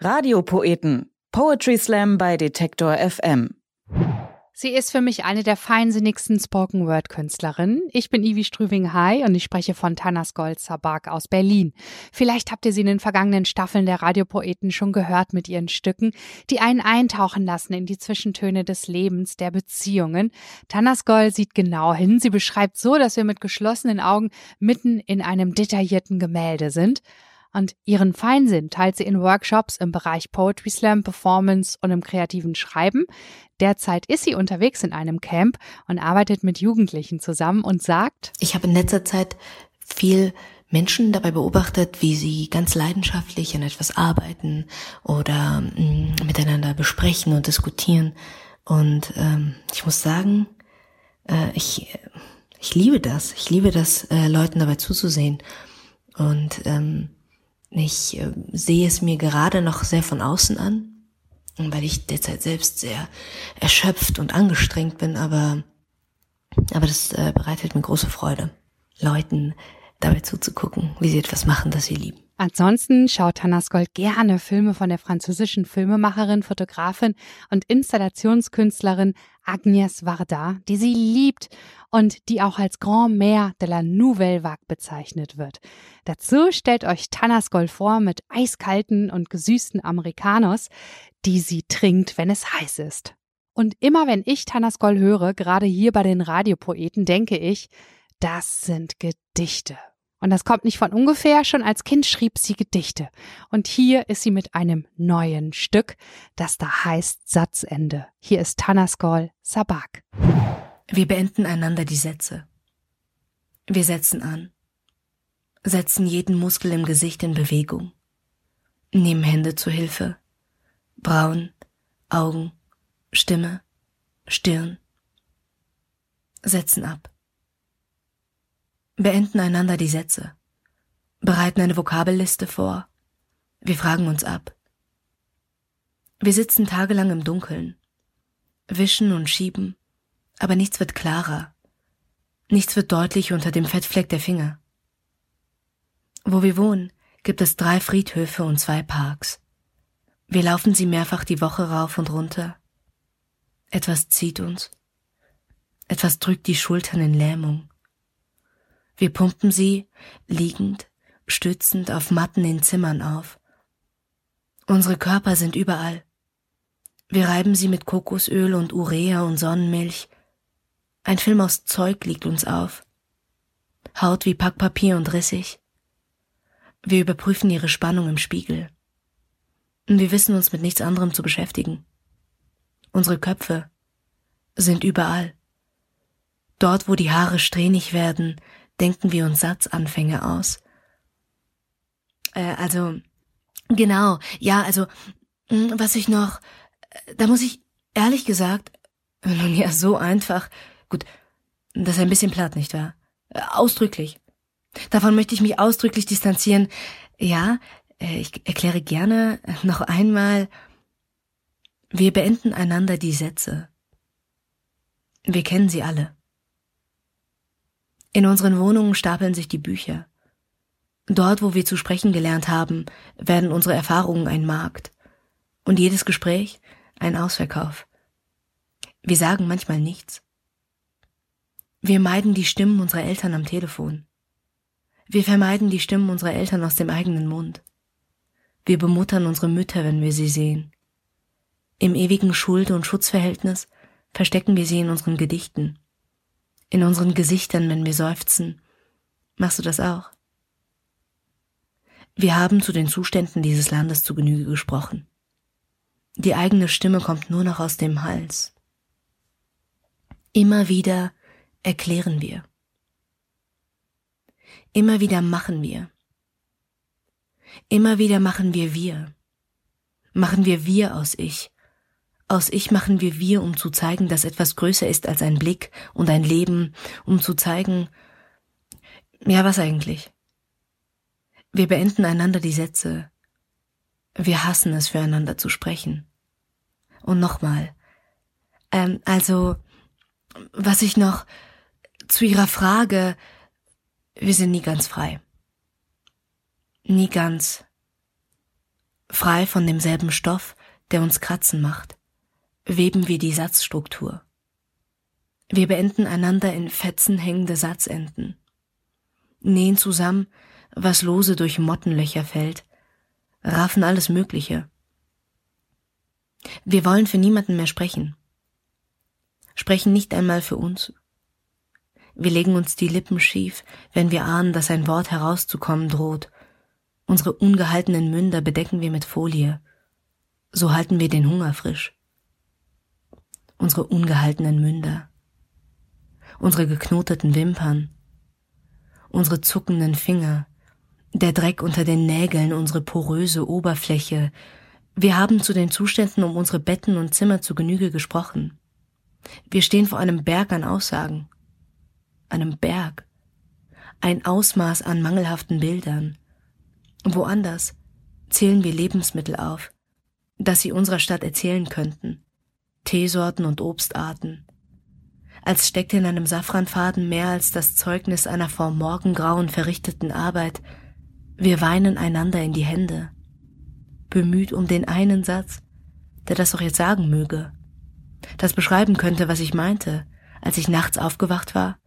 Radiopoeten. Poetry Slam bei Detektor FM. Sie ist für mich eine der feinsinnigsten Spoken-Word-Künstlerinnen. Ich bin Ivi Strüving-Hai und ich spreche von Tanas Gold Sabak aus Berlin. Vielleicht habt ihr sie in den vergangenen Staffeln der Radiopoeten schon gehört mit ihren Stücken, die einen eintauchen lassen in die Zwischentöne des Lebens, der Beziehungen. Tanas Gold sieht genau hin. Sie beschreibt so, dass wir mit geschlossenen Augen mitten in einem detaillierten Gemälde sind. Und ihren Feinsinn teilt sie in Workshops im Bereich Poetry Slam, Performance und im kreativen Schreiben. Derzeit ist sie unterwegs in einem Camp und arbeitet mit Jugendlichen zusammen und sagt, ich habe in letzter Zeit viel Menschen dabei beobachtet, wie sie ganz leidenschaftlich an etwas arbeiten oder mh, mm, miteinander besprechen und diskutieren. Und ähm, ich muss sagen, äh, ich, ich liebe das. Ich liebe das, äh, Leuten dabei zuzusehen. Und ähm, ich äh, sehe es mir gerade noch sehr von außen an, weil ich derzeit selbst sehr erschöpft und angestrengt bin, aber, aber das äh, bereitet mir große Freude, Leuten dabei zuzugucken, wie sie etwas machen, das sie lieben. Ansonsten schaut Hanna Skold gerne Filme von der französischen Filmemacherin, Fotografin und Installationskünstlerin Agnès Varda, die sie liebt und die auch als Grand Mère de la Nouvelle Vague bezeichnet wird. Dazu stellt euch Tanna Skoll vor mit eiskalten und gesüßten Americanos, die sie trinkt, wenn es heiß ist. Und immer wenn ich Tanna Skoll höre, gerade hier bei den Radiopoeten, denke ich, das sind Gedichte. Und das kommt nicht von ungefähr, schon als Kind schrieb sie Gedichte. Und hier ist sie mit einem neuen Stück, das da heißt Satzende. Hier ist Tanaskol Sabak. Wir beenden einander die Sätze. Wir setzen an, setzen jeden Muskel im Gesicht in Bewegung, nehmen Hände zur Hilfe, Brauen, Augen, Stimme, Stirn, setzen ab beenden einander die Sätze, bereiten eine Vokabelliste vor, wir fragen uns ab. Wir sitzen tagelang im Dunkeln, wischen und schieben, aber nichts wird klarer, nichts wird deutlich unter dem Fettfleck der Finger. Wo wir wohnen, gibt es drei Friedhöfe und zwei Parks. Wir laufen sie mehrfach die Woche rauf und runter. Etwas zieht uns, etwas drückt die Schultern in Lähmung. Wir pumpen sie, liegend, stützend auf Matten in Zimmern auf. Unsere Körper sind überall. Wir reiben sie mit Kokosöl und Urea und Sonnenmilch. Ein Film aus Zeug liegt uns auf. Haut wie Packpapier und rissig. Wir überprüfen ihre Spannung im Spiegel. Wir wissen uns mit nichts anderem zu beschäftigen. Unsere Köpfe sind überall. Dort, wo die Haare strähnig werden, denken wir uns Satzanfänge aus. Äh, also, genau, ja, also, hm, was ich noch, da muss ich ehrlich gesagt, nun ja, so einfach, gut, das ist ein bisschen platt, nicht wahr? Äh, ausdrücklich. Davon möchte ich mich ausdrücklich distanzieren. Ja, äh, ich erkläre gerne noch einmal, wir beenden einander die Sätze. Wir kennen sie alle. In unseren Wohnungen stapeln sich die Bücher. Dort, wo wir zu sprechen gelernt haben, werden unsere Erfahrungen ein Markt. Und jedes Gespräch ein Ausverkauf. Wir sagen manchmal nichts. Wir meiden die Stimmen unserer Eltern am Telefon. Wir vermeiden die Stimmen unserer Eltern aus dem eigenen Mund. Wir bemuttern unsere Mütter, wenn wir sie sehen. Im ewigen Schuld- und Schutzverhältnis verstecken wir sie in unseren Gedichten in unseren Gesichtern, wenn wir seufzen. Machst du das auch? Wir haben zu den Zuständen dieses Landes zu Genüge gesprochen. Die eigene Stimme kommt nur noch aus dem Hals. Immer wieder erklären wir. Immer wieder machen wir. Immer wieder machen wir wir. Machen wir wir aus ich, aus Ich machen wir wir, um zu zeigen, dass etwas größer ist als ein Blick und ein Leben, um zu zeigen, ja, was eigentlich? Wir beenden einander die Sätze. Wir hassen es, füreinander zu sprechen. Und nochmal. Ähm, also, was ich noch zu Ihrer Frage, wir sind nie ganz frei. Nie ganz Frei von demselben Stoff, der uns kratzen macht, weben wir die Satzstruktur. Wir beenden einander in Fetzen hängende Satzenden, nähen zusammen, was lose durch Mottenlöcher fällt, raffen alles Mögliche. Wir wollen für niemanden mehr sprechen, sprechen nicht einmal für uns. Wir legen uns die Lippen schief, wenn wir ahnen, dass ein Wort herauszukommen droht. Unsere ungehaltenen Münder bedecken wir mit Folie. So halten wir den Hunger frisch. Unsere ungehaltenen Münder. Unsere geknoteten Wimpern. Unsere zuckenden Finger. Der Dreck unter den Nägeln, unsere poröse Oberfläche. Wir haben zu den Zuständen um unsere Betten und Zimmer zu Genüge gesprochen. Wir stehen vor einem Berg an Aussagen, einem Berg, ein Ausmaß an mangelhaften Bildern. Woanders zählen wir Lebensmittel auf, dass sie unserer Stadt erzählen könnten, Teesorten und Obstarten. Als steckte in einem Safranfaden mehr als das Zeugnis einer vor Morgengrauen verrichteten Arbeit. Wir weinen einander in die Hände, bemüht um den einen Satz, der das doch jetzt sagen möge das beschreiben könnte, was ich meinte, als ich nachts aufgewacht war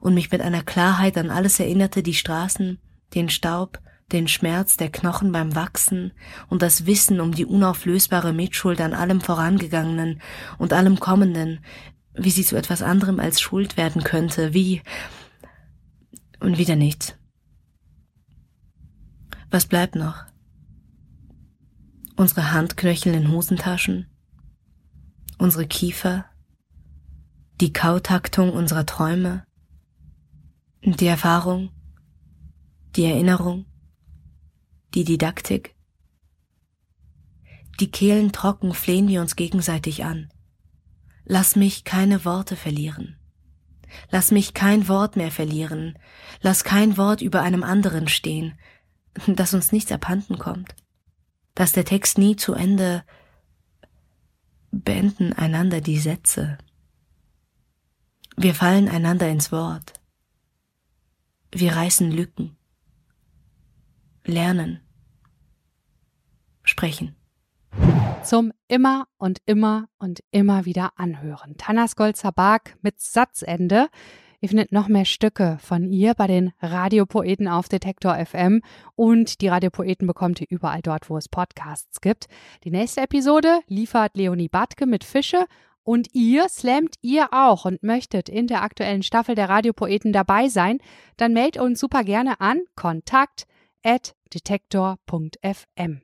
und mich mit einer Klarheit an alles erinnerte, die Straßen, den Staub, den Schmerz der Knochen beim Wachsen und das Wissen um die unauflösbare Mitschuld an allem Vorangegangenen und allem Kommenden, wie sie zu etwas anderem als Schuld werden könnte, wie und wieder nichts. Was bleibt noch? Unsere Handknöchel in Hosentaschen, unsere Kiefer, die Kautaktung unserer Träume, die Erfahrung, die Erinnerung, die Didaktik. Die Kehlen trocken flehen wir uns gegenseitig an. Lass mich keine Worte verlieren. Lass mich kein Wort mehr verlieren. Lass kein Wort über einem anderen stehen, dass uns nichts abhanden kommt. Dass der Text nie zu Ende beenden einander die Sätze. Wir fallen einander ins Wort. Wir reißen Lücken. Lernen. Sprechen. Zum immer und immer und immer wieder anhören. Tanas Golzabak mit Satzende Ihr findet noch mehr Stücke von ihr bei den Radiopoeten auf Detektor FM und die Radiopoeten bekommt ihr überall dort, wo es Podcasts gibt. Die nächste Episode liefert Leonie Batke mit Fische und ihr slammt ihr auch und möchtet in der aktuellen Staffel der Radiopoeten dabei sein, dann meldet uns super gerne an kontakt at detektor.fm.